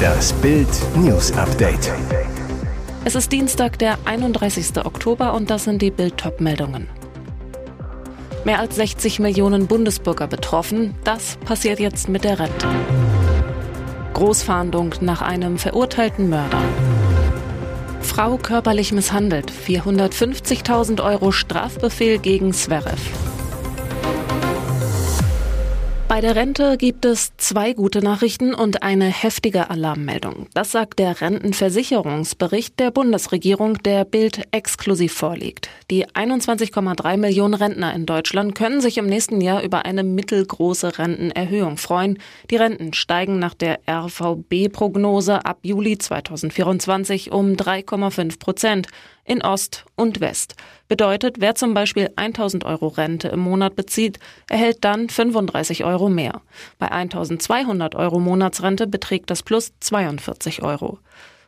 Das Bild News Update. Es ist Dienstag, der 31. Oktober und das sind die Bild meldungen Mehr als 60 Millionen Bundesbürger betroffen. Das passiert jetzt mit der Rente. Großfahndung nach einem verurteilten Mörder. Frau körperlich misshandelt. 450.000 Euro Strafbefehl gegen Zverev. Bei der Rente gibt es zwei gute Nachrichten und eine heftige Alarmmeldung. Das sagt der Rentenversicherungsbericht der Bundesregierung, der Bild exklusiv vorliegt. Die 21,3 Millionen Rentner in Deutschland können sich im nächsten Jahr über eine mittelgroße Rentenerhöhung freuen. Die Renten steigen nach der RVB-Prognose ab Juli 2024 um 3,5 Prozent in Ost und West. Bedeutet, wer zum Beispiel 1000 Euro Rente im Monat bezieht, erhält dann 35 Euro mehr. Bei 1200 Euro Monatsrente beträgt das Plus 42 Euro.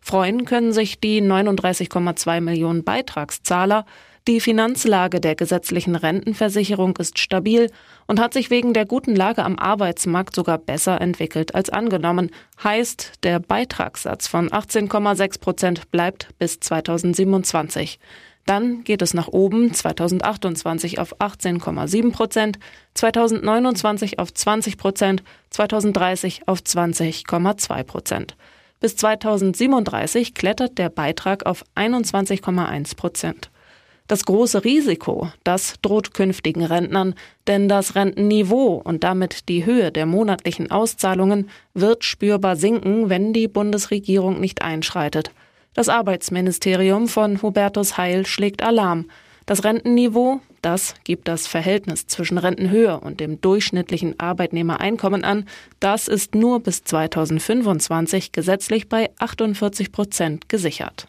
Freuen können sich die 39,2 Millionen Beitragszahler. Die Finanzlage der gesetzlichen Rentenversicherung ist stabil und hat sich wegen der guten Lage am Arbeitsmarkt sogar besser entwickelt als angenommen. Heißt, der Beitragssatz von 18,6 Prozent bleibt bis 2027. Dann geht es nach oben 2028 auf 18,7 Prozent, 2029 auf 20 Prozent, 2030 auf 20,2 Prozent. Bis 2037 klettert der Beitrag auf 21,1 Prozent. Das große Risiko, das droht künftigen Rentnern, denn das Rentenniveau und damit die Höhe der monatlichen Auszahlungen wird spürbar sinken, wenn die Bundesregierung nicht einschreitet. Das Arbeitsministerium von Hubertus Heil schlägt Alarm. Das Rentenniveau, das gibt das Verhältnis zwischen Rentenhöhe und dem durchschnittlichen Arbeitnehmereinkommen an, das ist nur bis 2025 gesetzlich bei 48 Prozent gesichert.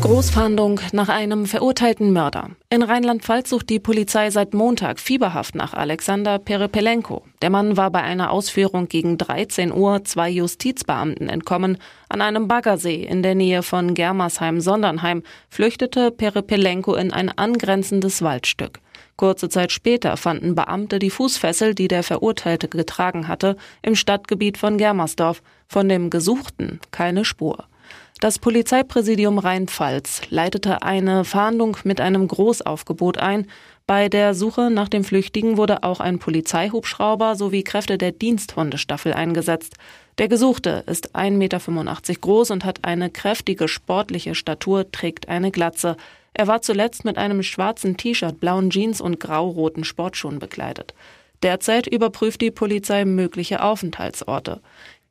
Großfahndung nach einem verurteilten Mörder. In Rheinland-Pfalz sucht die Polizei seit Montag fieberhaft nach Alexander Perepelenko. Der Mann war bei einer Ausführung gegen 13 Uhr zwei Justizbeamten entkommen. An einem Baggersee in der Nähe von Germersheim-Sondernheim flüchtete Perepelenko in ein angrenzendes Waldstück. Kurze Zeit später fanden Beamte die Fußfessel, die der Verurteilte getragen hatte, im Stadtgebiet von Germersdorf. Von dem Gesuchten keine Spur. Das Polizeipräsidium Rheinpfalz leitete eine Fahndung mit einem Großaufgebot ein. Bei der Suche nach dem Flüchtigen wurde auch ein Polizeihubschrauber sowie Kräfte der Diensthundestaffel eingesetzt. Der Gesuchte ist 1,85 Meter groß und hat eine kräftige sportliche Statur, trägt eine Glatze. Er war zuletzt mit einem schwarzen T-Shirt, blauen Jeans und grau-roten Sportschuhen bekleidet. Derzeit überprüft die Polizei mögliche Aufenthaltsorte.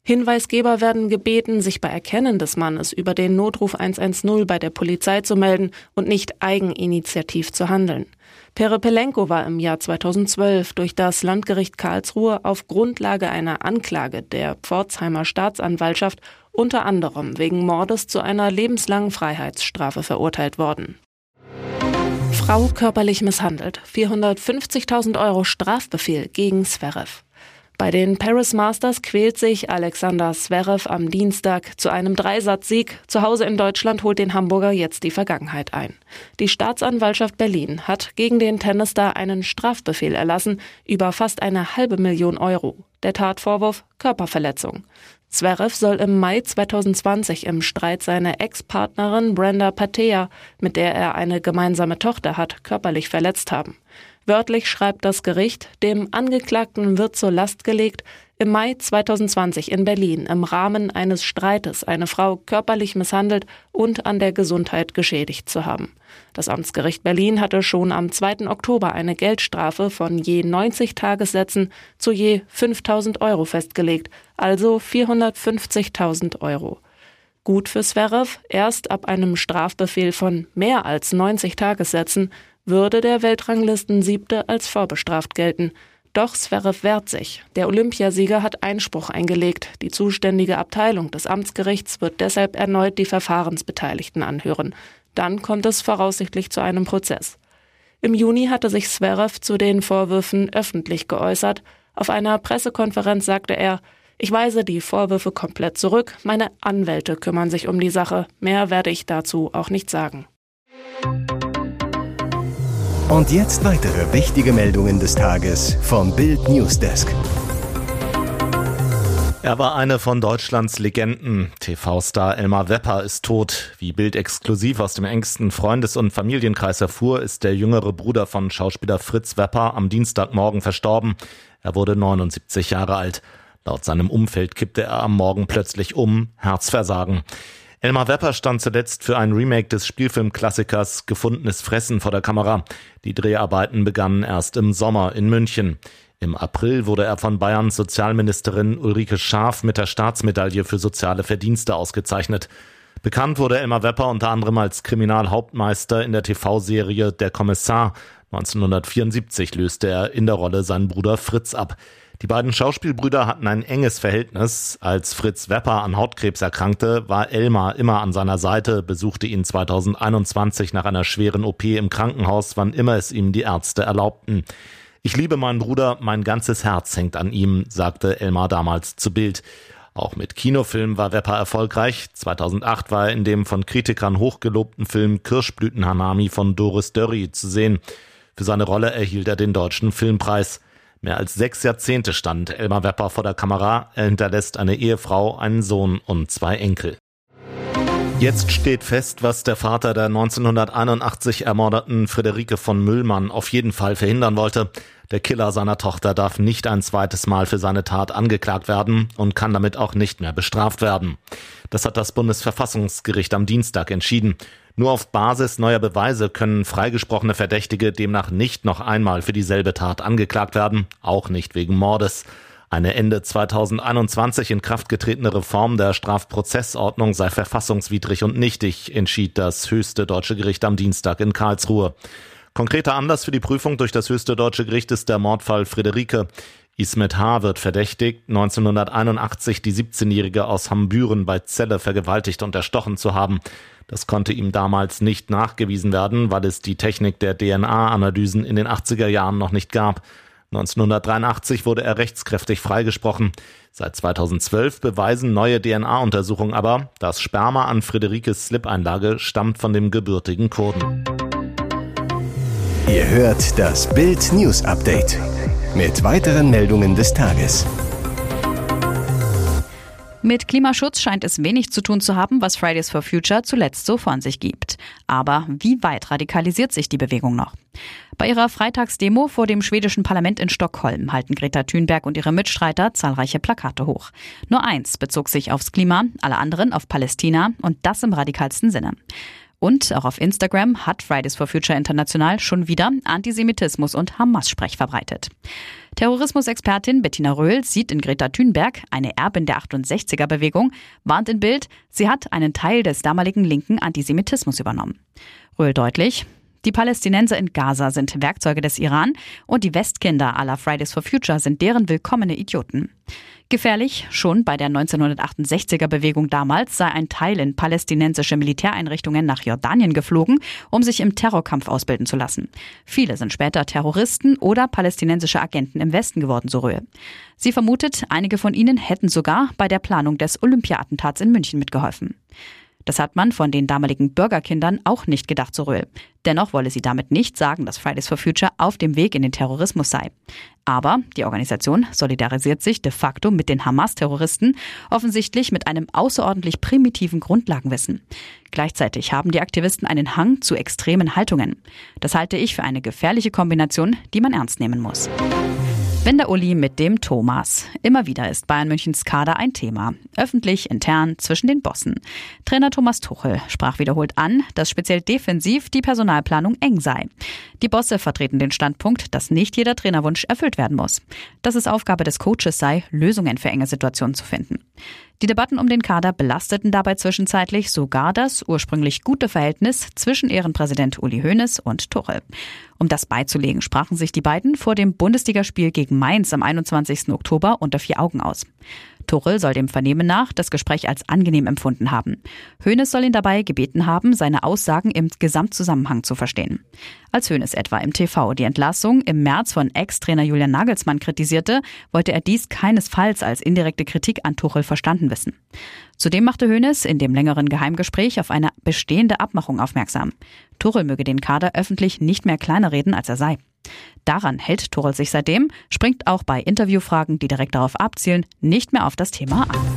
Hinweisgeber werden gebeten, sich bei Erkennen des Mannes über den Notruf 110 bei der Polizei zu melden und nicht eigeninitiativ zu handeln. Perepelenko war im Jahr 2012 durch das Landgericht Karlsruhe auf Grundlage einer Anklage der Pforzheimer Staatsanwaltschaft unter anderem wegen Mordes zu einer lebenslangen Freiheitsstrafe verurteilt worden. Frau körperlich misshandelt. 450.000 Euro Strafbefehl gegen Zverev. Bei den Paris Masters quält sich Alexander Zverev am Dienstag zu einem Dreisatzsieg. Zu Hause in Deutschland holt den Hamburger jetzt die Vergangenheit ein. Die Staatsanwaltschaft Berlin hat gegen den Tennisstar einen Strafbefehl erlassen über fast eine halbe Million Euro. Der Tatvorwurf Körperverletzung. Zverev soll im Mai 2020 im Streit seine Ex-Partnerin Brenda Patea, mit der er eine gemeinsame Tochter hat, körperlich verletzt haben. Wörtlich schreibt das Gericht, dem Angeklagten wird zur Last gelegt, im Mai 2020 in Berlin im Rahmen eines Streites eine Frau körperlich misshandelt und an der Gesundheit geschädigt zu haben. Das Amtsgericht Berlin hatte schon am 2. Oktober eine Geldstrafe von je 90 Tagessätzen zu je 5000 Euro festgelegt, also 450.000 Euro. Gut für Zverev, erst ab einem Strafbefehl von mehr als 90 Tagessätzen würde der Weltranglisten-Siebte als vorbestraft gelten. Doch Zverev wehrt sich. Der Olympiasieger hat Einspruch eingelegt. Die zuständige Abteilung des Amtsgerichts wird deshalb erneut die Verfahrensbeteiligten anhören. Dann kommt es voraussichtlich zu einem Prozess. Im Juni hatte sich Zverev zu den Vorwürfen öffentlich geäußert. Auf einer Pressekonferenz sagte er, ich weise die Vorwürfe komplett zurück. Meine Anwälte kümmern sich um die Sache. Mehr werde ich dazu auch nicht sagen. Und jetzt weitere wichtige Meldungen des Tages vom Bild Newsdesk. Er war eine von Deutschlands Legenden. TV-Star Elmar Wepper ist tot. Wie Bild exklusiv aus dem engsten Freundes- und Familienkreis erfuhr, ist der jüngere Bruder von Schauspieler Fritz Wepper am Dienstagmorgen verstorben. Er wurde 79 Jahre alt. Laut seinem Umfeld kippte er am Morgen plötzlich um, Herzversagen. Elmar Wepper stand zuletzt für ein Remake des Spielfilmklassikers Gefundenes Fressen vor der Kamera. Die Dreharbeiten begannen erst im Sommer in München. Im April wurde er von Bayerns Sozialministerin Ulrike Schaaf mit der Staatsmedaille für soziale Verdienste ausgezeichnet. Bekannt wurde Elmar Wepper unter anderem als Kriminalhauptmeister in der TV-Serie Der Kommissar. 1974 löste er in der Rolle seinen Bruder Fritz ab. Die beiden Schauspielbrüder hatten ein enges Verhältnis. Als Fritz Wepper an Hautkrebs erkrankte, war Elmar immer an seiner Seite, besuchte ihn 2021 nach einer schweren OP im Krankenhaus, wann immer es ihm die Ärzte erlaubten. Ich liebe meinen Bruder, mein ganzes Herz hängt an ihm, sagte Elmar damals zu Bild. Auch mit Kinofilmen war Wepper erfolgreich. 2008 war er in dem von Kritikern hochgelobten Film Kirschblütenhanami von Doris Dörri zu sehen. Für seine Rolle erhielt er den Deutschen Filmpreis. Mehr als sechs Jahrzehnte stand Elmar Wepper vor der Kamera. Er hinterlässt eine Ehefrau, einen Sohn und zwei Enkel. Jetzt steht fest, was der Vater der 1981 ermordeten Friederike von Müllmann auf jeden Fall verhindern wollte. Der Killer seiner Tochter darf nicht ein zweites Mal für seine Tat angeklagt werden und kann damit auch nicht mehr bestraft werden. Das hat das Bundesverfassungsgericht am Dienstag entschieden. Nur auf Basis neuer Beweise können freigesprochene Verdächtige demnach nicht noch einmal für dieselbe Tat angeklagt werden, auch nicht wegen Mordes. Eine Ende 2021 in Kraft getretene Reform der Strafprozessordnung sei verfassungswidrig und nichtig, entschied das höchste deutsche Gericht am Dienstag in Karlsruhe. Konkreter Anlass für die Prüfung durch das höchste deutsche Gericht ist der Mordfall Friederike. Ismet H. wird verdächtigt, 1981 die 17-Jährige aus Hambüren bei Celle vergewaltigt und erstochen zu haben. Das konnte ihm damals nicht nachgewiesen werden, weil es die Technik der DNA-Analysen in den 80er Jahren noch nicht gab. 1983 wurde er rechtskräftig freigesprochen. Seit 2012 beweisen neue DNA-Untersuchungen aber, das Sperma an Friederikes Slip-Einlage stammt von dem gebürtigen Kurden. Ihr hört das Bild News Update mit weiteren Meldungen des Tages. Mit Klimaschutz scheint es wenig zu tun zu haben, was Fridays for Future zuletzt so von sich gibt. Aber wie weit radikalisiert sich die Bewegung noch? Bei ihrer Freitagsdemo vor dem schwedischen Parlament in Stockholm halten Greta Thunberg und ihre Mitstreiter zahlreiche Plakate hoch. Nur eins bezog sich aufs Klima, alle anderen auf Palästina und das im radikalsten Sinne. Und auch auf Instagram hat Fridays for Future International schon wieder Antisemitismus und Hamas-Sprech verbreitet. Terrorismusexpertin Bettina Röhl sieht in Greta Thunberg eine Erbin der 68er-Bewegung, warnt in Bild, sie hat einen Teil des damaligen linken Antisemitismus übernommen. Röhl deutlich, die Palästinenser in Gaza sind Werkzeuge des Iran und die Westkinder aller Fridays for Future sind deren willkommene Idioten. Gefährlich, schon bei der 1968er Bewegung damals sei ein Teil in palästinensische Militäreinrichtungen nach Jordanien geflogen, um sich im Terrorkampf ausbilden zu lassen. Viele sind später Terroristen oder palästinensische Agenten im Westen geworden, so Röhe. Sie vermutet, einige von ihnen hätten sogar bei der Planung des Olympia-Attentats in München mitgeholfen. Das hat man von den damaligen Bürgerkindern auch nicht gedacht, so Röhl. Dennoch wolle sie damit nicht sagen, dass Fridays for Future auf dem Weg in den Terrorismus sei. Aber die Organisation solidarisiert sich de facto mit den Hamas-Terroristen, offensichtlich mit einem außerordentlich primitiven Grundlagenwissen. Gleichzeitig haben die Aktivisten einen Hang zu extremen Haltungen. Das halte ich für eine gefährliche Kombination, die man ernst nehmen muss. Wenn der Uli mit dem Thomas. Immer wieder ist Bayern Münchens Kader ein Thema. Öffentlich, intern, zwischen den Bossen. Trainer Thomas Tuchel sprach wiederholt an, dass speziell defensiv die Personalplanung eng sei. Die Bosse vertreten den Standpunkt, dass nicht jeder Trainerwunsch erfüllt werden muss. Dass es Aufgabe des Coaches sei, Lösungen für enge Situationen zu finden. Die Debatten um den Kader belasteten dabei zwischenzeitlich sogar das ursprünglich gute Verhältnis zwischen Ehrenpräsident Uli Hoeneß und Tuchel. Um das beizulegen, sprachen sich die beiden vor dem Bundesligaspiel gegen Mainz am 21. Oktober unter vier Augen aus. Tuchel soll dem Vernehmen nach das Gespräch als angenehm empfunden haben. Hoeneß soll ihn dabei gebeten haben, seine Aussagen im Gesamtzusammenhang zu verstehen. Als Hoeneß etwa im TV die Entlassung im März von Ex-Trainer Julian Nagelsmann kritisierte, wollte er dies keinesfalls als indirekte Kritik an Tuchel verstanden wissen. Zudem machte Hoeneß in dem längeren Geheimgespräch auf eine bestehende Abmachung aufmerksam. Tuchel möge den Kader öffentlich nicht mehr kleiner reden, als er sei. Daran hält Torel sich seitdem, springt auch bei Interviewfragen, die direkt darauf abzielen, nicht mehr auf das Thema an.